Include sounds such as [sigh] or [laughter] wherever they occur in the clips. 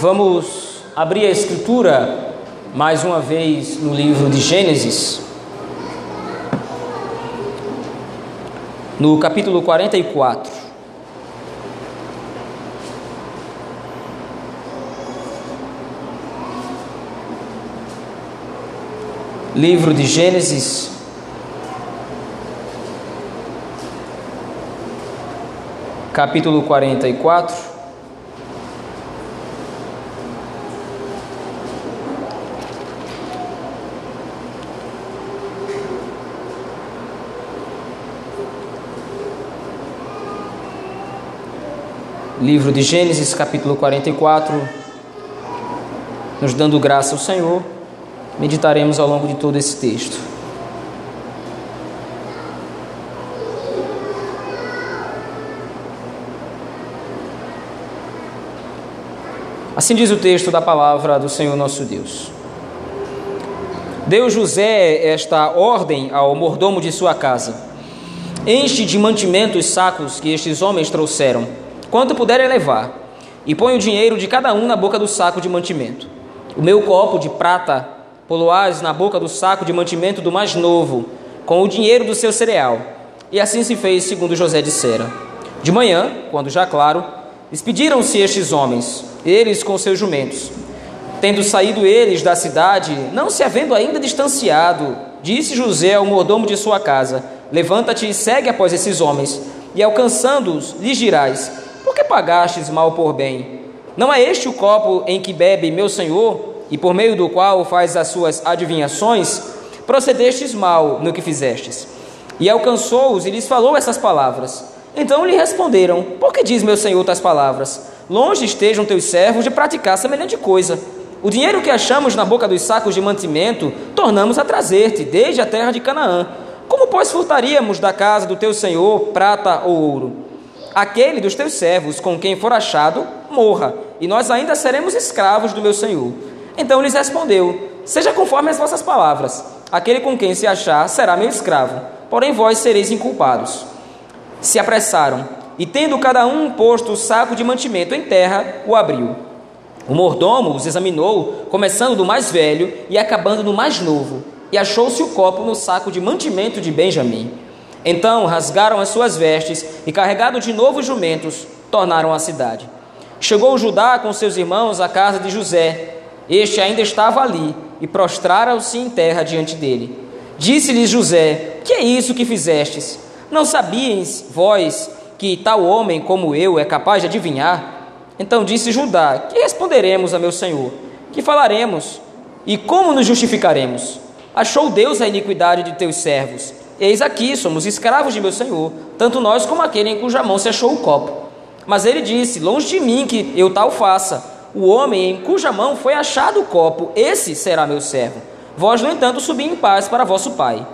Vamos abrir a escritura mais uma vez no livro de Gênesis, no capítulo 44. Livro de Gênesis, capítulo 44. Livro de Gênesis, capítulo 44, nos dando graça ao Senhor, meditaremos ao longo de todo esse texto. Assim diz o texto da palavra do Senhor nosso Deus. Deu José esta ordem ao mordomo de sua casa: Enche de mantimento os sacos que estes homens trouxeram quanto puderem levar, e põe o dinheiro de cada um na boca do saco de mantimento. O meu copo de prata poloás na boca do saco de mantimento do mais novo, com o dinheiro do seu cereal. E assim se fez, segundo José dissera. De manhã, quando já claro, despediram-se estes homens, eles com seus jumentos. Tendo saído eles da cidade, não se havendo ainda distanciado, disse José ao mordomo de sua casa: Levanta-te e segue após esses homens, e alcançando-os, lhes dirás: por que pagastes mal por bem? Não é este o copo em que bebe meu senhor, e por meio do qual faz as suas adivinhações? Procedestes mal no que fizestes. E alcançou-os e lhes falou essas palavras. Então lhe responderam: Por que diz meu senhor tais palavras? Longe estejam teus servos de praticar semelhante coisa. O dinheiro que achamos na boca dos sacos de mantimento, tornamos a trazer-te desde a terra de Canaã. Como, pois, furtaríamos da casa do teu senhor prata ou ouro? Aquele dos teus servos com quem for achado, morra, e nós ainda seremos escravos do meu senhor. Então lhes respondeu: Seja conforme as vossas palavras, aquele com quem se achar será meu escravo, porém vós sereis inculpados. Se apressaram, e tendo cada um posto o saco de mantimento em terra, o abriu. O mordomo os examinou, começando do mais velho e acabando no mais novo, e achou-se o copo no saco de mantimento de Benjamim. Então rasgaram as suas vestes e, carregado de novo jumentos, tornaram à cidade. Chegou Judá com seus irmãos à casa de José. Este ainda estava ali e prostraram-se em terra diante dele. Disse-lhes José: Que é isso que fizestes? Não sabíeis vós que tal homem como eu é capaz de adivinhar? Então disse Judá: Que responderemos a meu senhor? Que falaremos? E como nos justificaremos? Achou Deus a iniquidade de teus servos Eis aqui, somos escravos de meu senhor, tanto nós como aquele em cuja mão se achou o copo. Mas ele disse: Longe de mim que eu tal faça. O homem em cuja mão foi achado o copo, esse será meu servo. Vós, no entanto, subi em paz para vosso pai.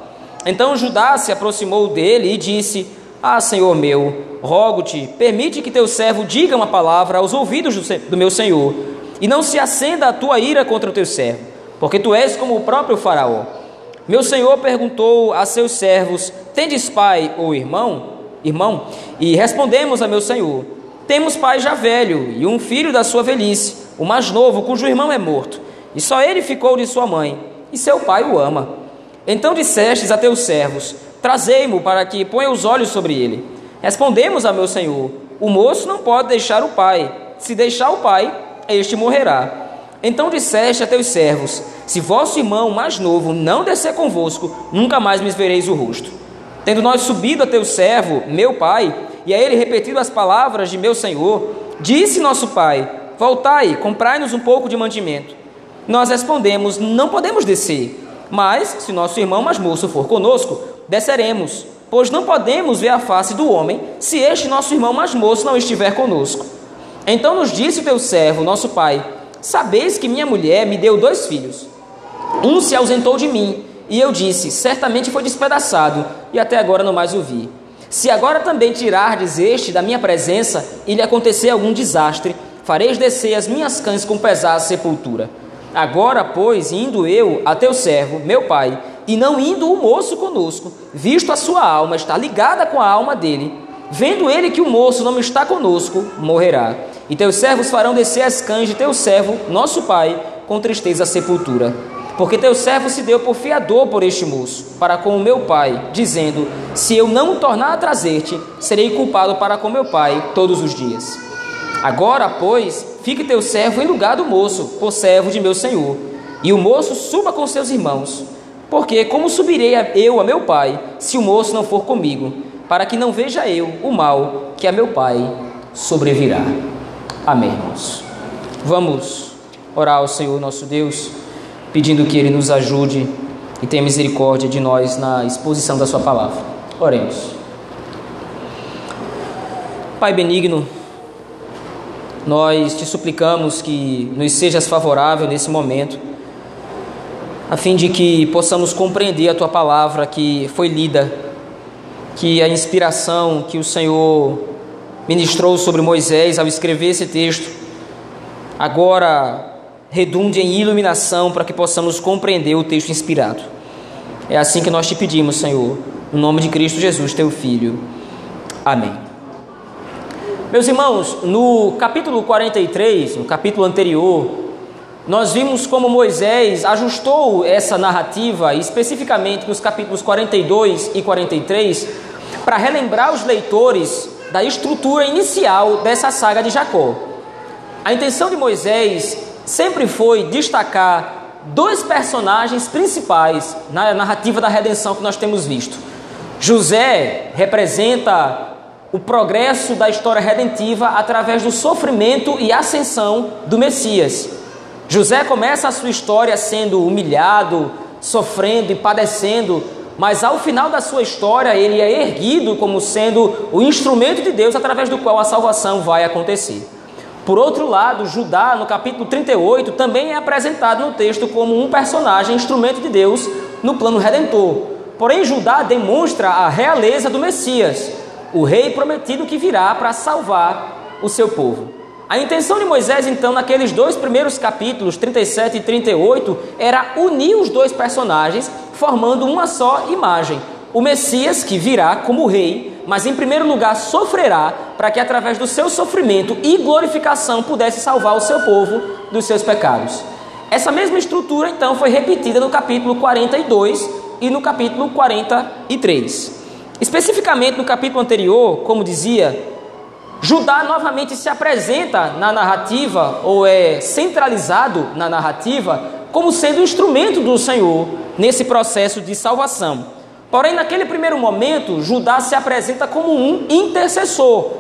Então Judá se aproximou dele e disse: Ah, senhor meu, rogo-te, permite que teu servo diga uma palavra aos ouvidos do meu senhor, e não se acenda a tua ira contra o teu servo, porque tu és como o próprio Faraó. Meu senhor perguntou a seus servos: Tendes pai ou irmão? Irmão? E respondemos a meu senhor: Temos pai já velho e um filho da sua velhice, o mais novo, cujo irmão é morto, e só ele ficou de sua mãe, e seu pai o ama. Então dissestes a teus servos: Trazei-mo para que ponha os olhos sobre ele. Respondemos a meu senhor: O moço não pode deixar o pai. Se deixar o pai, este morrerá. Então disseste a teus servos: Se vosso irmão mais novo não descer convosco, nunca mais me vereis o rosto. Tendo nós subido a teu servo, meu pai, e a ele repetido as palavras de meu senhor, disse nosso pai: Voltai, comprai-nos um pouco de mantimento. Nós respondemos: Não podemos descer. Mas, se nosso irmão mais moço for conosco, desceremos, pois não podemos ver a face do homem se este nosso irmão mais moço não estiver conosco. Então nos disse o teu servo, nosso pai: Sabeis que minha mulher me deu dois filhos. Um se ausentou de mim, e eu disse: Certamente foi despedaçado, e até agora não mais o vi. Se agora também tirardes este da minha presença e lhe acontecer algum desastre, fareis descer as minhas cães com pesar à sepultura. Agora, pois, indo eu a teu servo, meu pai, e não indo o moço conosco, visto a sua alma está ligada com a alma dele, vendo ele que o moço não está conosco, morrerá. E teus servos farão descer as cães de teu servo, nosso pai, com tristeza à sepultura. Porque teu servo se deu por fiador por este moço, para com o meu pai, dizendo: Se eu não tornar a trazer-te, serei culpado para com meu pai todos os dias. Agora, pois, fique teu servo em lugar do moço, por servo de meu senhor, e o moço suba com seus irmãos. Porque como subirei eu a meu pai, se o moço não for comigo, para que não veja eu o mal que a meu pai sobrevirá. Amém, irmãos. Vamos orar ao Senhor nosso Deus pedindo que Ele nos ajude e tenha misericórdia de nós na exposição da Sua palavra. Oremos. Pai benigno, nós te suplicamos que nos sejas favorável nesse momento, a fim de que possamos compreender a Tua palavra que foi lida, que a inspiração que o Senhor ministrou sobre Moisés ao escrever esse texto, agora redunde em iluminação para que possamos compreender o texto inspirado. É assim que nós te pedimos, Senhor, no nome de Cristo Jesus, teu Filho. Amém. Meus irmãos, no capítulo 43, no capítulo anterior, nós vimos como Moisés ajustou essa narrativa, especificamente nos capítulos 42 e 43, para relembrar os leitores da estrutura inicial dessa saga de Jacó. A intenção de Moisés sempre foi destacar dois personagens principais na narrativa da redenção que nós temos visto. José representa o progresso da história redentiva através do sofrimento e ascensão do Messias. José começa a sua história sendo humilhado, sofrendo e padecendo, mas ao final da sua história ele é erguido como sendo o instrumento de Deus através do qual a salvação vai acontecer. Por outro lado, Judá, no capítulo 38, também é apresentado no texto como um personagem, instrumento de Deus no plano redentor. Porém, Judá demonstra a realeza do Messias, o rei prometido que virá para salvar o seu povo. A intenção de Moisés, então, naqueles dois primeiros capítulos, 37 e 38, era unir os dois personagens, formando uma só imagem. O Messias que virá como rei mas em primeiro lugar sofrerá para que através do seu sofrimento e glorificação pudesse salvar o seu povo dos seus pecados. Essa mesma estrutura então foi repetida no capítulo 42 e no capítulo 43. Especificamente no capítulo anterior, como dizia, Judá novamente se apresenta na narrativa ou é centralizado na narrativa como sendo instrumento do Senhor nesse processo de salvação. Porém, naquele primeiro momento, Judá se apresenta como um intercessor.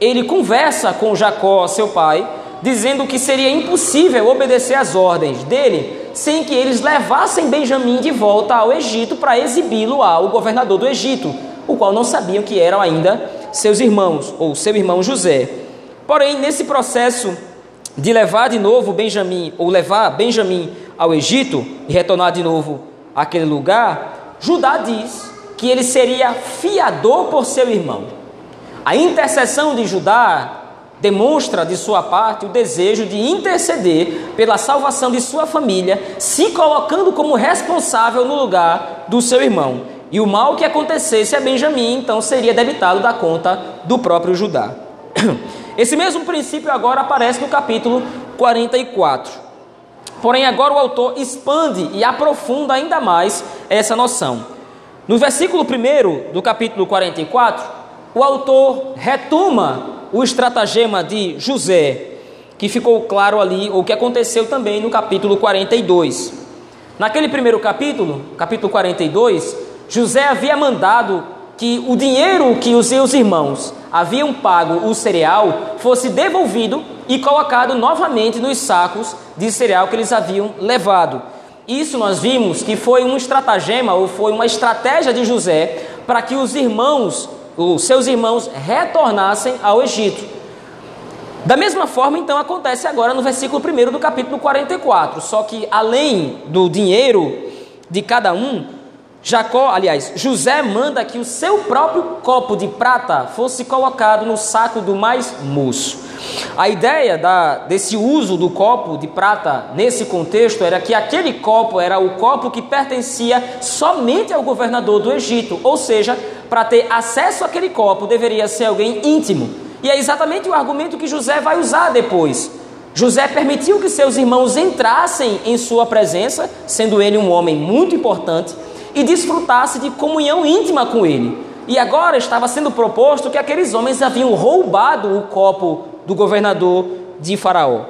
Ele conversa com Jacó, seu pai, dizendo que seria impossível obedecer às ordens dele sem que eles levassem Benjamim de volta ao Egito para exibi-lo ao governador do Egito, o qual não sabiam que eram ainda seus irmãos, ou seu irmão José. Porém, nesse processo de levar de novo Benjamim, ou levar Benjamim ao Egito e retornar de novo àquele lugar, Judá diz que ele seria fiador por seu irmão. A intercessão de Judá demonstra de sua parte o desejo de interceder pela salvação de sua família, se colocando como responsável no lugar do seu irmão. E o mal que acontecesse a Benjamim, então, seria debitado da conta do próprio Judá. [clears throat] Esse mesmo princípio agora aparece no capítulo 44. Porém, agora o autor expande e aprofunda ainda mais essa noção. No versículo 1 do capítulo 44, o autor retoma o estratagema de José, que ficou claro ali, ou que aconteceu também no capítulo 42. Naquele primeiro capítulo, capítulo 42, José havia mandado que o dinheiro que os seus irmãos haviam pago o cereal fosse devolvido e colocado novamente nos sacos de cereal que eles haviam levado. Isso nós vimos que foi um estratagema ou foi uma estratégia de José para que os irmãos, os seus irmãos, retornassem ao Egito. Da mesma forma, então, acontece agora no versículo 1 do capítulo 44. Só que além do dinheiro de cada um, Jacó, aliás, José manda que o seu próprio copo de prata fosse colocado no saco do mais moço. A ideia da, desse uso do copo de prata nesse contexto era que aquele copo era o copo que pertencia somente ao governador do Egito, ou seja, para ter acesso àquele copo deveria ser alguém íntimo. E é exatamente o argumento que José vai usar depois. José permitiu que seus irmãos entrassem em sua presença, sendo ele um homem muito importante, e desfrutasse de comunhão íntima com ele. E agora estava sendo proposto que aqueles homens haviam roubado o copo do governador de Faraó.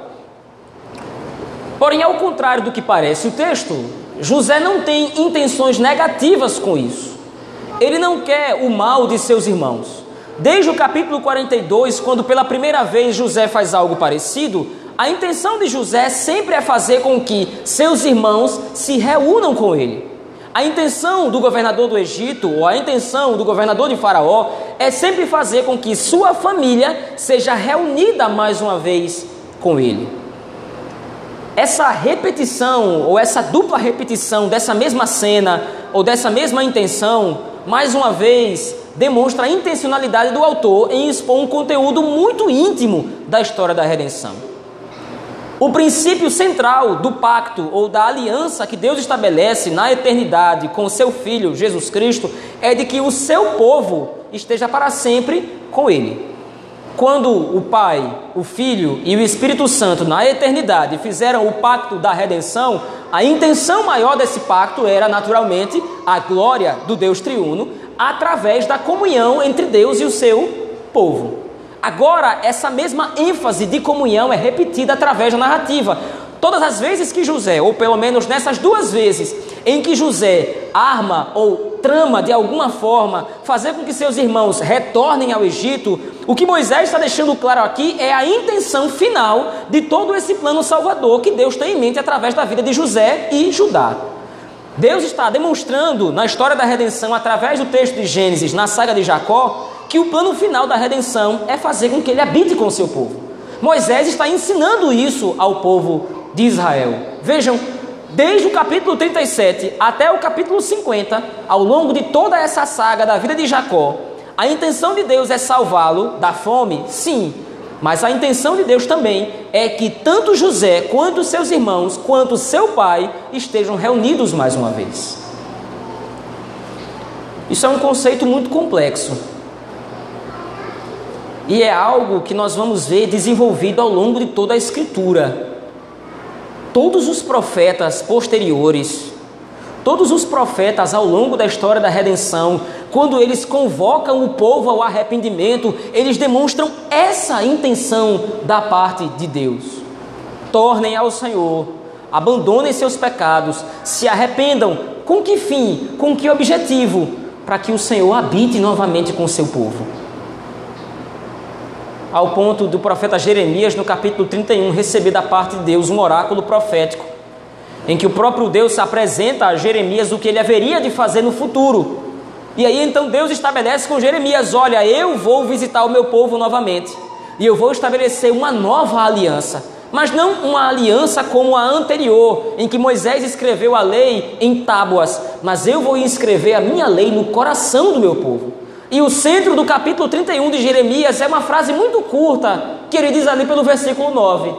Porém, ao contrário do que parece o texto, José não tem intenções negativas com isso. Ele não quer o mal de seus irmãos. Desde o capítulo 42, quando pela primeira vez José faz algo parecido, a intenção de José sempre é fazer com que seus irmãos se reúnam com ele. A intenção do governador do Egito, ou a intenção do governador de Faraó, é sempre fazer com que sua família seja reunida mais uma vez com ele. Essa repetição, ou essa dupla repetição dessa mesma cena, ou dessa mesma intenção, mais uma vez, demonstra a intencionalidade do autor em expor um conteúdo muito íntimo da história da redenção. O princípio central do pacto ou da aliança que Deus estabelece na eternidade com seu Filho Jesus Cristo é de que o seu povo esteja para sempre com Ele. Quando o Pai, o Filho e o Espírito Santo na eternidade fizeram o pacto da redenção, a intenção maior desse pacto era naturalmente a glória do Deus triuno através da comunhão entre Deus e o seu povo. Agora, essa mesma ênfase de comunhão é repetida através da narrativa. Todas as vezes que José, ou pelo menos nessas duas vezes, em que José arma ou trama de alguma forma fazer com que seus irmãos retornem ao Egito, o que Moisés está deixando claro aqui é a intenção final de todo esse plano salvador que Deus tem em mente através da vida de José e Judá. Deus está demonstrando na história da redenção, através do texto de Gênesis, na saga de Jacó, que o plano final da redenção é fazer com que ele habite com o seu povo. Moisés está ensinando isso ao povo de Israel. Vejam, desde o capítulo 37 até o capítulo 50, ao longo de toda essa saga da vida de Jacó, a intenção de Deus é salvá-lo da fome? Sim, mas a intenção de Deus também é que tanto José quanto seus irmãos, quanto seu pai estejam reunidos mais uma vez. Isso é um conceito muito complexo. E é algo que nós vamos ver desenvolvido ao longo de toda a Escritura. Todos os profetas posteriores, todos os profetas ao longo da história da redenção, quando eles convocam o povo ao arrependimento, eles demonstram essa intenção da parte de Deus. Tornem ao Senhor, abandonem seus pecados, se arrependam. Com que fim? Com que objetivo? Para que o Senhor habite novamente com seu povo. Ao ponto do profeta Jeremias, no capítulo 31, receber da parte de Deus um oráculo profético, em que o próprio Deus se apresenta a Jeremias o que ele haveria de fazer no futuro e aí então Deus estabelece com Jeremias: Olha, eu vou visitar o meu povo novamente, e eu vou estabelecer uma nova aliança, mas não uma aliança como a anterior, em que Moisés escreveu a lei em tábuas, mas eu vou escrever a minha lei no coração do meu povo. E o centro do capítulo 31 de Jeremias é uma frase muito curta, que ele diz ali pelo versículo 9: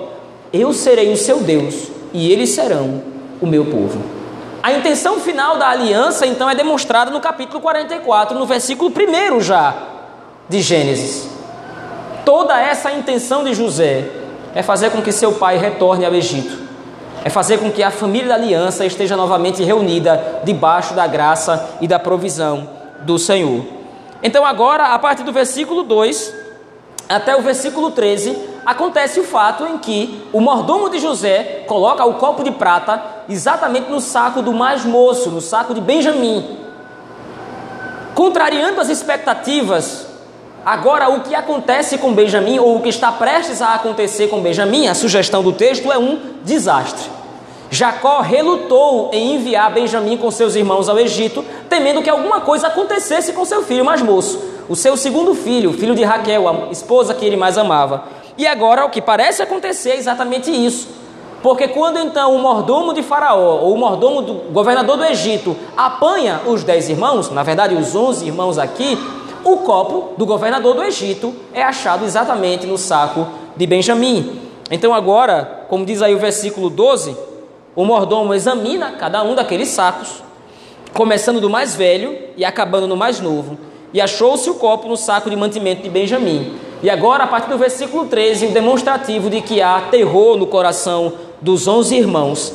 Eu serei o seu Deus, e eles serão o meu povo. A intenção final da aliança, então, é demonstrada no capítulo 44, no versículo 1 já de Gênesis. Toda essa intenção de José é fazer com que seu pai retorne ao Egito, é fazer com que a família da aliança esteja novamente reunida debaixo da graça e da provisão do Senhor. Então, agora, a partir do versículo 2 até o versículo 13, acontece o fato em que o mordomo de José coloca o copo de prata exatamente no saco do mais moço, no saco de Benjamim. Contrariando as expectativas, agora o que acontece com Benjamim, ou o que está prestes a acontecer com Benjamim, a sugestão do texto é um desastre. Jacó relutou em enviar Benjamim com seus irmãos ao Egito, temendo que alguma coisa acontecesse com seu filho mais moço, o seu segundo filho, filho de Raquel, a esposa que ele mais amava. E agora o que parece acontecer é exatamente isso. Porque quando então o mordomo de Faraó, ou o mordomo do governador do Egito, apanha os dez irmãos, na verdade os onze irmãos aqui, o copo do governador do Egito é achado exatamente no saco de Benjamim. Então agora, como diz aí o versículo 12, o mordomo examina cada um daqueles sacos, começando do mais velho e acabando no mais novo, e achou-se o copo no saco de mantimento de Benjamim. E agora, a partir do versículo 13, o demonstrativo de que há terror no coração dos onze irmãos.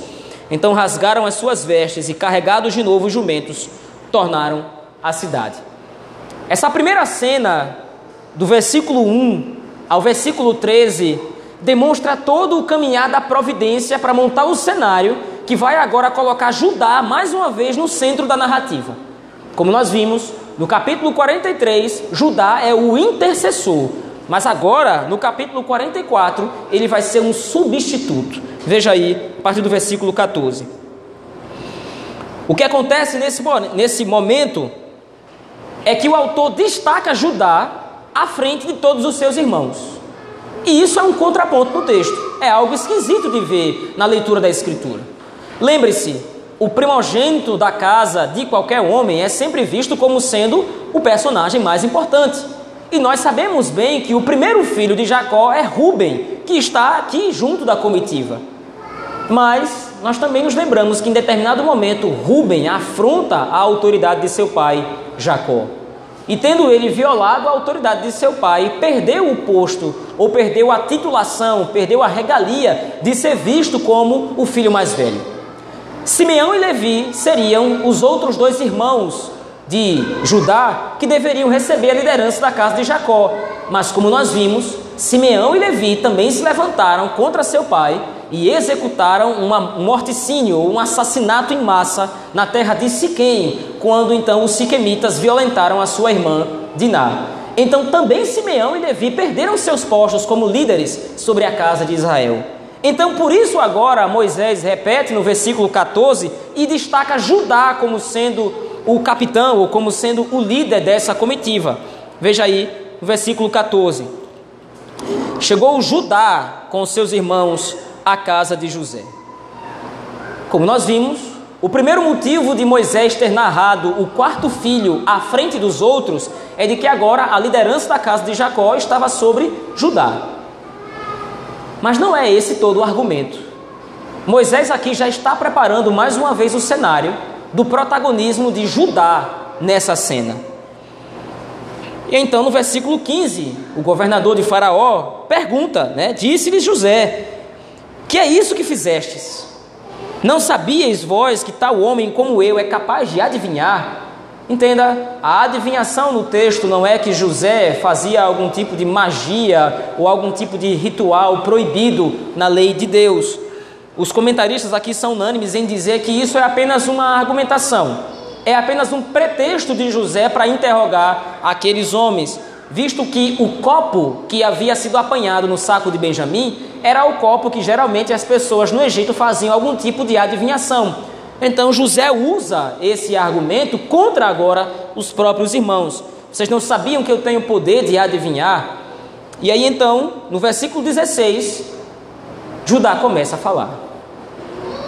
Então rasgaram as suas vestes e, carregados de novo os jumentos, tornaram a cidade. Essa primeira cena, do versículo 1 ao versículo 13, demonstra todo o caminhar da providência para montar o cenário que vai agora colocar Judá mais uma vez no centro da narrativa. Como nós vimos, no capítulo 43, Judá é o intercessor, mas agora, no capítulo 44, ele vai ser um substituto. Veja aí, a partir do versículo 14. O que acontece nesse, nesse momento é que o autor destaca Judá à frente de todos os seus irmãos. E isso é um contraponto no texto. É algo esquisito de ver na leitura da Escritura. Lembre-se, o primogênito da casa de qualquer homem é sempre visto como sendo o personagem mais importante. E nós sabemos bem que o primeiro filho de Jacó é Ruben, que está aqui junto da comitiva. Mas nós também nos lembramos que em determinado momento Ruben afronta a autoridade de seu pai Jacó. E tendo ele violado a autoridade de seu pai, perdeu o posto, ou perdeu a titulação, perdeu a regalia de ser visto como o filho mais velho. Simeão e Levi seriam os outros dois irmãos de Judá que deveriam receber a liderança da casa de Jacó. Mas como nós vimos, Simeão e Levi também se levantaram contra seu pai e executaram um morticínio, um assassinato em massa na terra de Siquém, quando então os siquemitas violentaram a sua irmã Diná. Então também Simeão e Levi perderam seus postos como líderes sobre a casa de Israel. Então por isso agora Moisés repete no versículo 14 e destaca Judá como sendo o capitão ou como sendo o líder dessa comitiva. Veja aí no versículo 14. Chegou Judá com seus irmãos a casa de José. Como nós vimos, o primeiro motivo de Moisés ter narrado o quarto filho à frente dos outros é de que agora a liderança da casa de Jacó estava sobre Judá. Mas não é esse todo o argumento. Moisés aqui já está preparando mais uma vez o cenário do protagonismo de Judá nessa cena. E então no versículo 15, o governador de Faraó pergunta, né? Disse-lhes José: que é isso que fizestes? Não sabíeis vós que tal homem como eu é capaz de adivinhar? Entenda, a adivinhação no texto não é que José fazia algum tipo de magia ou algum tipo de ritual proibido na lei de Deus. Os comentaristas aqui são unânimes em dizer que isso é apenas uma argumentação, é apenas um pretexto de José para interrogar aqueles homens, visto que o copo que havia sido apanhado no saco de Benjamim era o copo que geralmente as pessoas no Egito faziam algum tipo de adivinhação. Então José usa esse argumento contra agora os próprios irmãos. Vocês não sabiam que eu tenho poder de adivinhar? E aí então, no versículo 16, Judá começa a falar.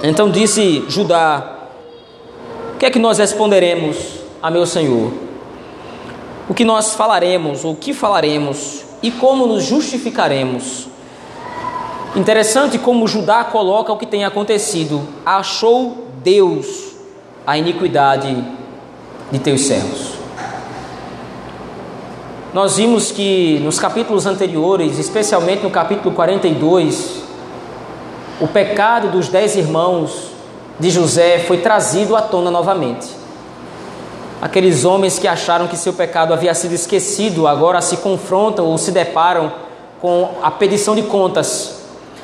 Então disse Judá: O que é que nós responderemos a meu senhor? O que nós falaremos, o que falaremos, e como nos justificaremos? Interessante como Judá coloca o que tem acontecido. Achou Deus a iniquidade de teus servos. Nós vimos que nos capítulos anteriores, especialmente no capítulo 42, o pecado dos dez irmãos de José foi trazido à tona novamente. Aqueles homens que acharam que seu pecado havia sido esquecido agora se confrontam ou se deparam com a pedição de contas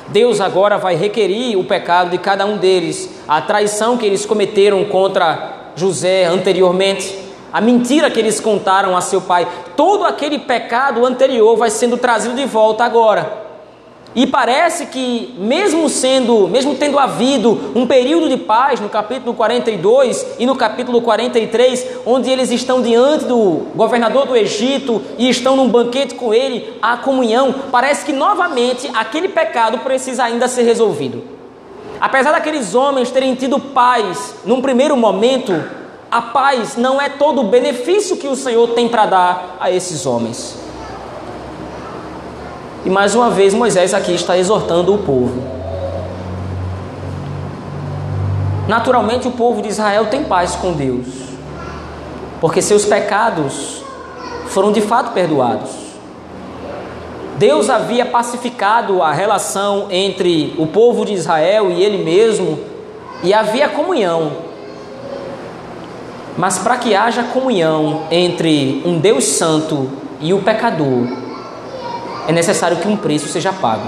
Deus agora vai requerir o pecado de cada um deles, a traição que eles cometeram contra José anteriormente, a mentira que eles contaram a seu pai, todo aquele pecado anterior vai sendo trazido de volta agora. E parece que, mesmo sendo, mesmo tendo havido um período de paz no capítulo 42 e no capítulo 43, onde eles estão diante do governador do Egito e estão num banquete com ele, a comunhão, parece que novamente aquele pecado precisa ainda ser resolvido. Apesar daqueles homens terem tido paz num primeiro momento, a paz não é todo o benefício que o Senhor tem para dar a esses homens. E mais uma vez Moisés aqui está exortando o povo. Naturalmente o povo de Israel tem paz com Deus, porque seus pecados foram de fato perdoados. Deus havia pacificado a relação entre o povo de Israel e ele mesmo, e havia comunhão. Mas para que haja comunhão entre um Deus santo e o pecador, é necessário que um preço seja pago.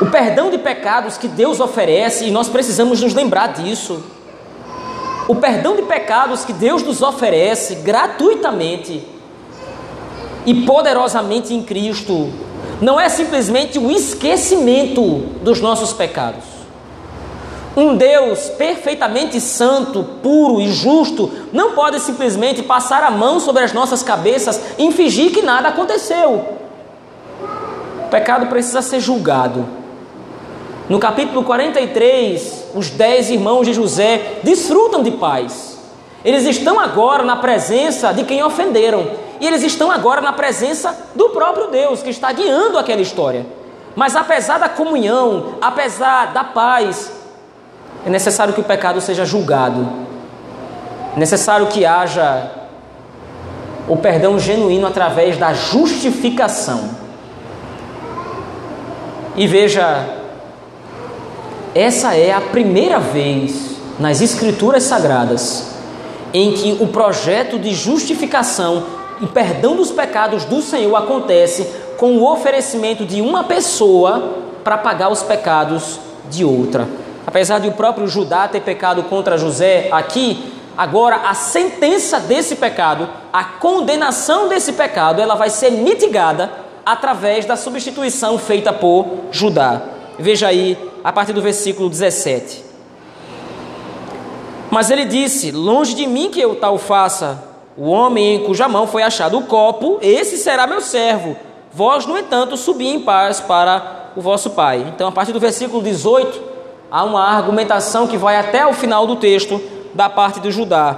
O perdão de pecados que Deus oferece, e nós precisamos nos lembrar disso. O perdão de pecados que Deus nos oferece gratuitamente e poderosamente em Cristo não é simplesmente o esquecimento dos nossos pecados. Um Deus perfeitamente santo, puro e justo não pode simplesmente passar a mão sobre as nossas cabeças e fingir que nada aconteceu. O pecado precisa ser julgado. No capítulo 43, os dez irmãos de José desfrutam de paz. Eles estão agora na presença de quem ofenderam. E eles estão agora na presença do próprio Deus que está guiando aquela história. Mas apesar da comunhão, apesar da paz, é necessário que o pecado seja julgado. É necessário que haja o perdão genuíno através da justificação. E veja, essa é a primeira vez nas Escrituras Sagradas em que o projeto de justificação e perdão dos pecados do Senhor acontece com o oferecimento de uma pessoa para pagar os pecados de outra. Apesar de o próprio Judá ter pecado contra José, aqui, agora a sentença desse pecado, a condenação desse pecado, ela vai ser mitigada através da substituição feita por Judá. Veja aí, a partir do versículo 17. Mas ele disse: Longe de mim que eu tal faça. O homem em cuja mão foi achado o copo, esse será meu servo. Vós, no entanto, subi em paz para o vosso pai. Então, a partir do versículo 18, há uma argumentação que vai até o final do texto da parte de Judá.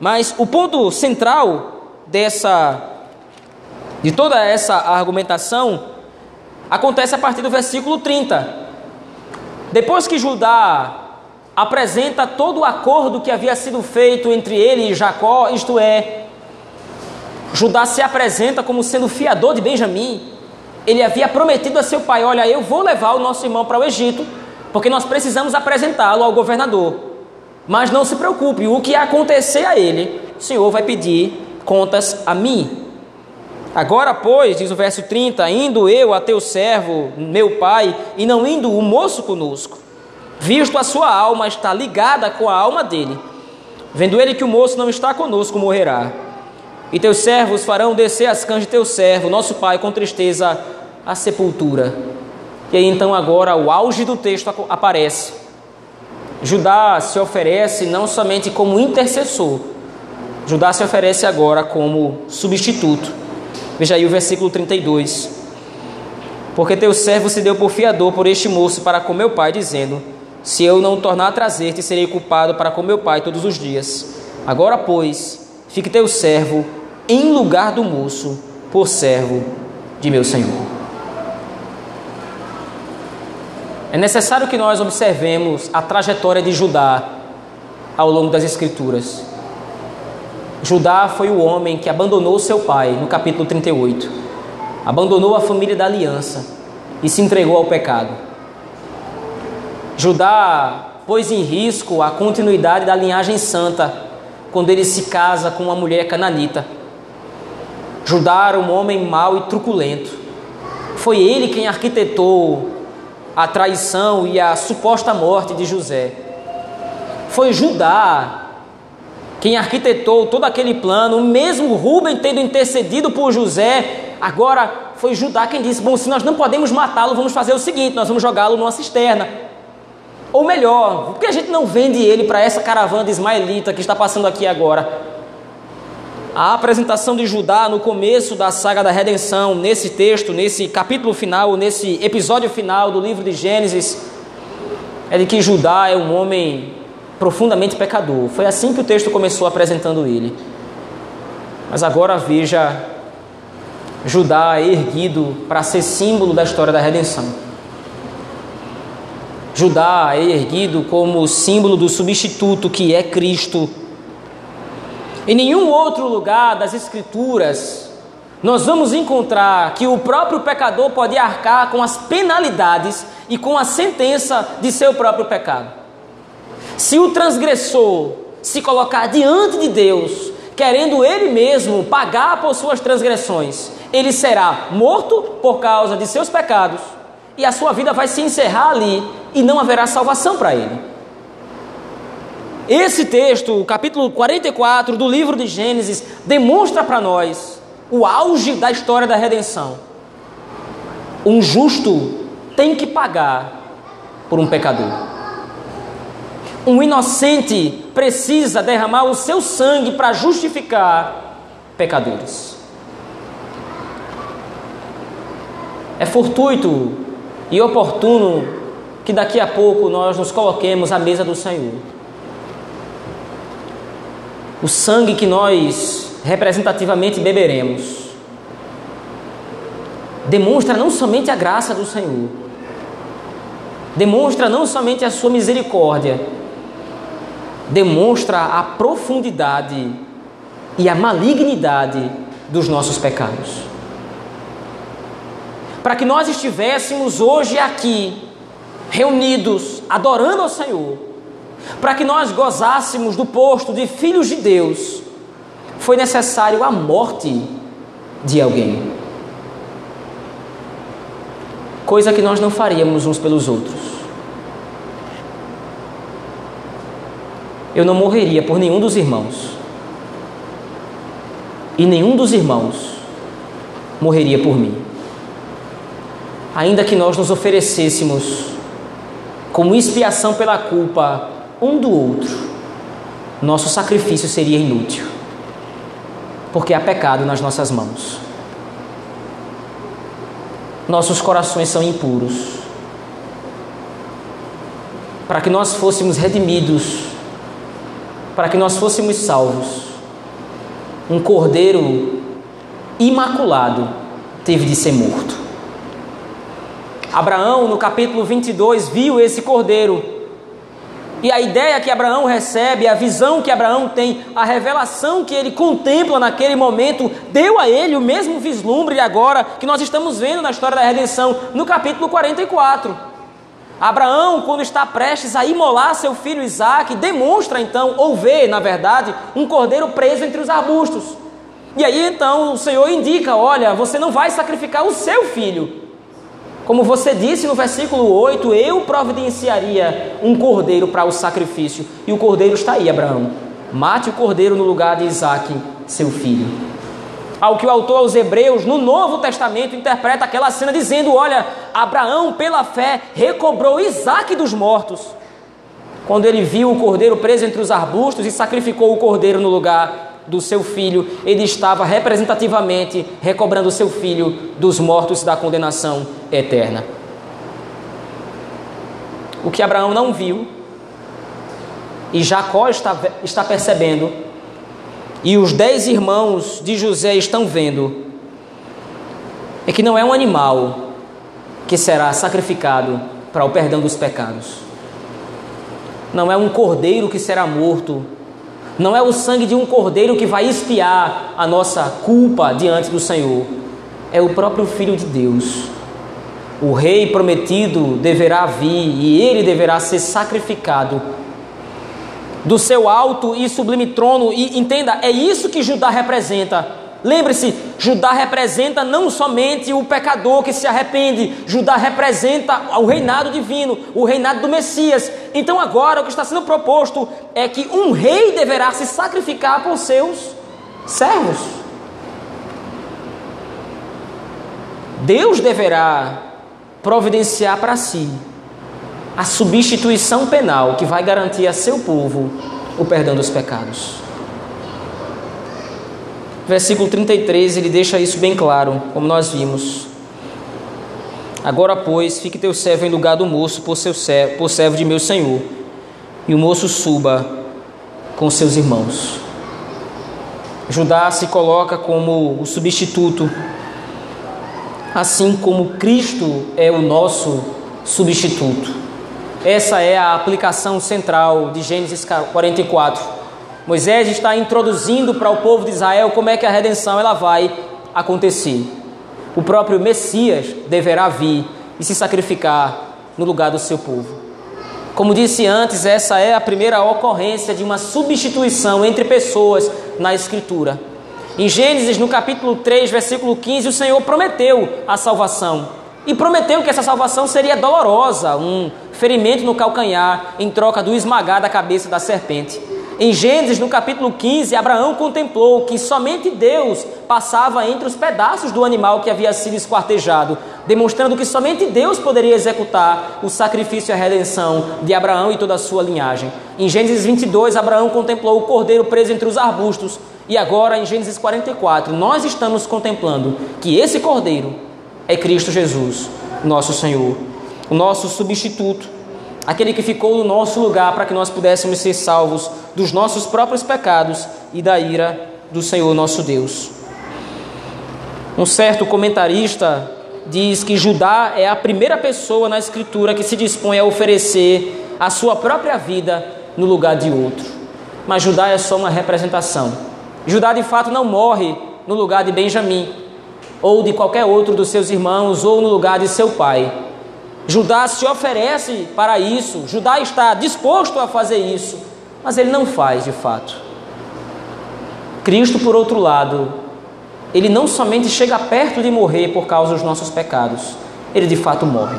Mas o ponto central dessa de toda essa argumentação acontece a partir do versículo 30. Depois que Judá apresenta todo o acordo que havia sido feito entre ele e Jacó, isto é, Judá se apresenta como sendo fiador de Benjamim. Ele havia prometido a seu pai: Olha, eu vou levar o nosso irmão para o Egito porque nós precisamos apresentá-lo ao governador. Mas não se preocupe, o que acontecer a ele, o Senhor vai pedir contas a mim. Agora, pois, diz o verso 30, indo eu a teu servo, meu pai, e não indo o moço conosco, visto a sua alma está ligada com a alma dele, vendo ele que o moço não está conosco, morrerá. E teus servos farão descer as cães de teu servo, nosso pai, com tristeza, à sepultura. E aí então agora o auge do texto aparece. Judá se oferece não somente como intercessor, Judá se oferece agora como substituto. Veja aí o versículo 32. Porque teu servo se deu por fiador por este moço para com meu pai, dizendo: Se eu não tornar a trazer-te, serei culpado para com meu pai todos os dias. Agora, pois, fique teu servo em lugar do moço, por servo de meu senhor. É necessário que nós observemos a trajetória de Judá ao longo das Escrituras. Judá foi o homem que abandonou seu pai, no capítulo 38. Abandonou a família da aliança e se entregou ao pecado. Judá pôs em risco a continuidade da linhagem santa quando ele se casa com uma mulher cananita. Judá era um homem mau e truculento. Foi ele quem arquitetou a traição e a suposta morte de José. Foi Judá quem arquitetou todo aquele plano, mesmo Rubem tendo intercedido por José, agora foi Judá quem disse: Bom, se nós não podemos matá-lo, vamos fazer o seguinte: nós vamos jogá-lo numa cisterna. Ou melhor, por que a gente não vende ele para essa caravana de ismaelita que está passando aqui agora? A apresentação de Judá no começo da saga da redenção, nesse texto, nesse capítulo final, nesse episódio final do livro de Gênesis, é de que Judá é um homem profundamente pecador. Foi assim que o texto começou apresentando ele. Mas agora veja Judá erguido para ser símbolo da história da redenção. Judá é erguido como símbolo do substituto que é Cristo em nenhum outro lugar das Escrituras nós vamos encontrar que o próprio pecador pode arcar com as penalidades e com a sentença de seu próprio pecado. Se o transgressor se colocar diante de Deus, querendo ele mesmo pagar por suas transgressões, ele será morto por causa de seus pecados e a sua vida vai se encerrar ali e não haverá salvação para ele. Esse texto, o capítulo 44 do livro de Gênesis, demonstra para nós o auge da história da redenção. Um justo tem que pagar por um pecador. Um inocente precisa derramar o seu sangue para justificar pecadores. É fortuito e oportuno que daqui a pouco nós nos coloquemos à mesa do Senhor. O sangue que nós representativamente beberemos, demonstra não somente a graça do Senhor, demonstra não somente a sua misericórdia, demonstra a profundidade e a malignidade dos nossos pecados. Para que nós estivéssemos hoje aqui, reunidos, adorando ao Senhor, para que nós gozássemos do posto de filhos de Deus, foi necessário a morte de alguém. Coisa que nós não faríamos uns pelos outros. Eu não morreria por nenhum dos irmãos. E nenhum dos irmãos morreria por mim. Ainda que nós nos oferecêssemos como expiação pela culpa um do outro, nosso sacrifício seria inútil porque há pecado nas nossas mãos. Nossos corações são impuros. Para que nós fôssemos redimidos, para que nós fôssemos salvos, um cordeiro imaculado teve de ser morto. Abraão, no capítulo 22, viu esse cordeiro e a ideia que Abraão recebe, a visão que Abraão tem, a revelação que ele contempla naquele momento, deu a ele o mesmo vislumbre agora que nós estamos vendo na história da redenção, no capítulo 44. Abraão, quando está prestes a imolar seu filho Isaac, demonstra então, ou vê, na verdade, um cordeiro preso entre os arbustos. E aí então o Senhor indica: olha, você não vai sacrificar o seu filho, como você disse no versículo 8, eu providenciaria um cordeiro para o sacrifício. E o cordeiro está aí, Abraão. Mate o cordeiro no lugar de Isaac, seu filho. Ao que o autor aos Hebreus, no Novo Testamento, interpreta aquela cena dizendo: Olha, Abraão, pela fé, recobrou Isaac dos mortos. Quando ele viu o cordeiro preso entre os arbustos e sacrificou o cordeiro no lugar do seu filho, ele estava representativamente recobrando seu filho dos mortos da condenação eterna. O que Abraão não viu, e Jacó está, está percebendo, e os dez irmãos de José estão vendo, é que não é um animal que será sacrificado para o perdão dos pecados, não é um cordeiro que será morto não é o sangue de um cordeiro que vai espiar a nossa culpa diante do Senhor. É o próprio Filho de Deus. O Rei prometido deverá vir e ele deverá ser sacrificado do seu alto e sublime trono. E entenda, é isso que Judá representa Lembre-se, Judá representa não somente o pecador que se arrepende, Judá representa o reinado divino, o reinado do Messias. Então agora o que está sendo proposto é que um rei deverá se sacrificar por seus servos. Deus deverá providenciar para si a substituição penal que vai garantir a seu povo o perdão dos pecados. Versículo 33, ele deixa isso bem claro, como nós vimos. Agora, pois, fique teu servo em lugar do moço por, seu servo, por servo de meu senhor, e o moço suba com seus irmãos. Judá se coloca como o substituto, assim como Cristo é o nosso substituto. Essa é a aplicação central de Gênesis 44. Moisés está introduzindo para o povo de Israel como é que a redenção ela vai acontecer. O próprio Messias deverá vir e se sacrificar no lugar do seu povo. Como disse antes, essa é a primeira ocorrência de uma substituição entre pessoas na Escritura. Em Gênesis, no capítulo 3, versículo 15, o Senhor prometeu a salvação. E prometeu que essa salvação seria dolorosa, um ferimento no calcanhar, em troca do esmagar da cabeça da serpente. Em Gênesis, no capítulo 15, Abraão contemplou que somente Deus passava entre os pedaços do animal que havia sido esquartejado, demonstrando que somente Deus poderia executar o sacrifício e a redenção de Abraão e toda a sua linhagem. Em Gênesis 22, Abraão contemplou o cordeiro preso entre os arbustos, e agora em Gênesis 44, nós estamos contemplando que esse cordeiro é Cristo Jesus, nosso Senhor, o nosso substituto aquele que ficou no nosso lugar para que nós pudéssemos ser salvos dos nossos próprios pecados e da ira do Senhor nosso Deus. Um certo comentarista diz que Judá é a primeira pessoa na Escritura que se dispõe a oferecer a sua própria vida no lugar de outro. Mas Judá é só uma representação. Judá de fato não morre no lugar de Benjamim, ou de qualquer outro dos seus irmãos, ou no lugar de seu pai. Judá se oferece para isso, Judá está disposto a fazer isso, mas ele não faz de fato. Cristo, por outro lado, ele não somente chega perto de morrer por causa dos nossos pecados, ele de fato morre.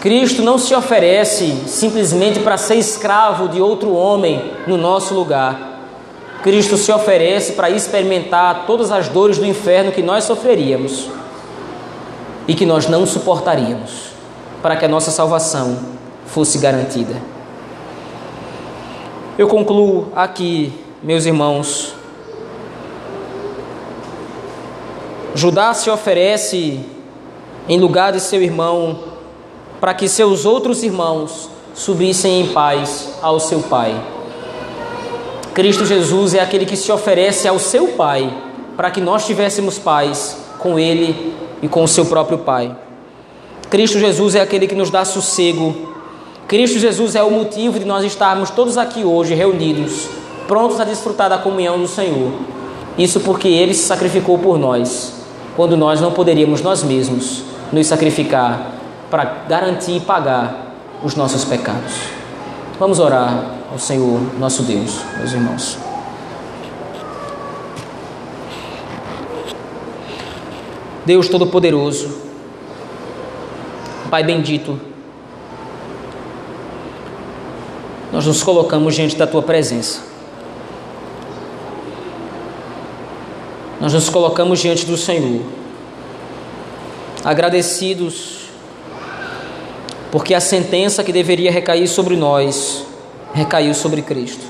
Cristo não se oferece simplesmente para ser escravo de outro homem no nosso lugar. Cristo se oferece para experimentar todas as dores do inferno que nós sofreríamos e que nós não suportaríamos, para que a nossa salvação fosse garantida. Eu concluo aqui, meus irmãos. Judá se oferece em lugar de seu irmão para que seus outros irmãos subissem em paz ao seu pai. Cristo Jesus é aquele que se oferece ao seu pai para que nós tivéssemos paz com ele e com o seu próprio Pai. Cristo Jesus é aquele que nos dá sossego. Cristo Jesus é o motivo de nós estarmos todos aqui hoje reunidos, prontos a desfrutar da comunhão do Senhor. Isso porque ele se sacrificou por nós, quando nós não poderíamos nós mesmos nos sacrificar para garantir e pagar os nossos pecados. Vamos orar ao Senhor, nosso Deus, meus irmãos. Deus Todo-Poderoso, Pai bendito, nós nos colocamos diante da Tua presença. Nós nos colocamos diante do Senhor, agradecidos, porque a sentença que deveria recair sobre nós recaiu sobre Cristo.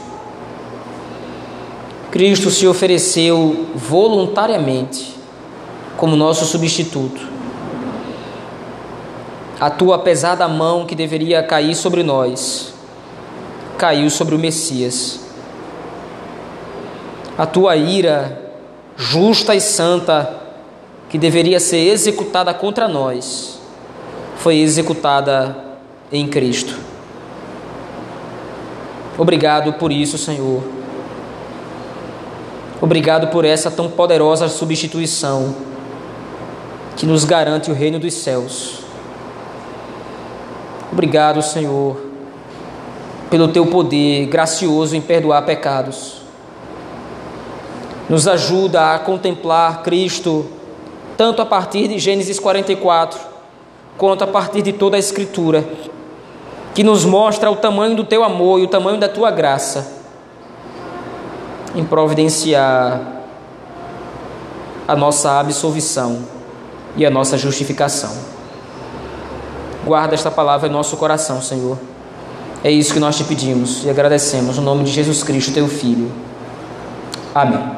Cristo se ofereceu voluntariamente como nosso substituto. A tua pesada mão que deveria cair sobre nós, caiu sobre o Messias. A tua ira justa e santa, que deveria ser executada contra nós, foi executada em Cristo. Obrigado por isso, Senhor. Obrigado por essa tão poderosa substituição que nos garante o reino dos céus. Obrigado, Senhor, pelo teu poder gracioso em perdoar pecados. Nos ajuda a contemplar Cristo, tanto a partir de Gênesis 44, quanto a partir de toda a Escritura, que nos mostra o tamanho do teu amor e o tamanho da tua graça em providenciar a nossa absolvição e a nossa justificação. Guarda esta palavra em nosso coração, Senhor. É isso que nós te pedimos e agradecemos, no nome de Jesus Cristo, teu Filho. Amém.